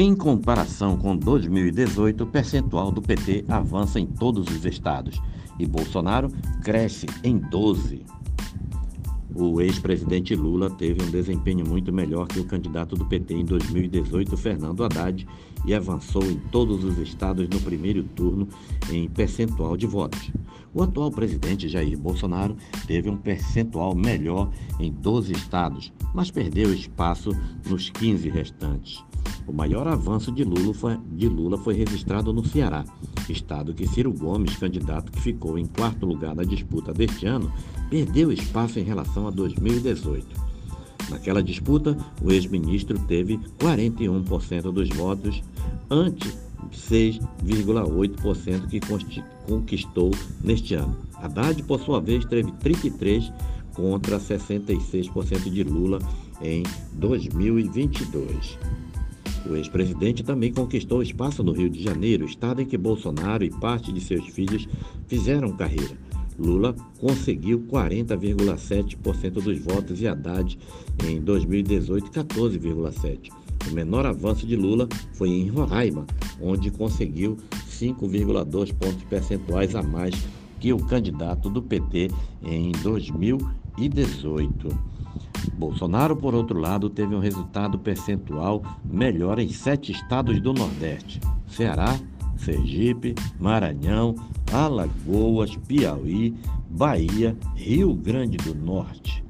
Em comparação com 2018, o percentual do PT avança em todos os estados e Bolsonaro cresce em 12. O ex-presidente Lula teve um desempenho muito melhor que o candidato do PT em 2018, Fernando Haddad, e avançou em todos os estados no primeiro turno em percentual de votos. O atual presidente Jair Bolsonaro teve um percentual melhor em 12 estados, mas perdeu espaço nos 15 restantes. O maior avanço de Lula, foi, de Lula foi registrado no Ceará, estado que Ciro Gomes, candidato que ficou em quarto lugar na disputa deste ano, perdeu espaço em relação a 2018. Naquela disputa, o ex-ministro teve 41% dos votos, ante 6,8% que conquistou neste ano. Haddad, por sua vez, teve 33% contra 66% de Lula em 2022. O ex-presidente também conquistou espaço no Rio de Janeiro, estado em que Bolsonaro e parte de seus filhos fizeram carreira. Lula conseguiu 40,7% dos votos e Haddad em 2018 14,7%. O menor avanço de Lula foi em Roraima, onde conseguiu 5,2 pontos percentuais a mais que o candidato do PT em 2018. Bolsonaro, por outro lado, teve um resultado percentual melhor em sete estados do Nordeste: Ceará, Sergipe, Maranhão, Alagoas, Piauí, Bahia, Rio Grande do Norte.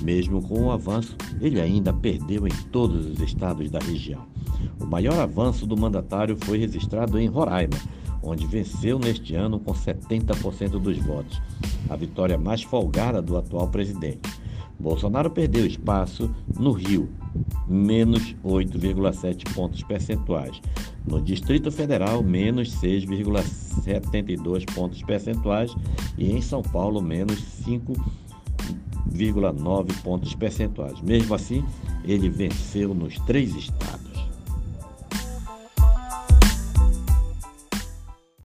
Mesmo com o avanço, ele ainda perdeu em todos os estados da região. O maior avanço do mandatário foi registrado em Roraima, onde venceu neste ano com 70% dos votos, a vitória mais folgada do atual presidente. Bolsonaro perdeu espaço no Rio, menos 8,7 pontos percentuais. No Distrito Federal, menos 6,72 pontos percentuais. E em São Paulo, menos 5,9 pontos percentuais. Mesmo assim, ele venceu nos três estados.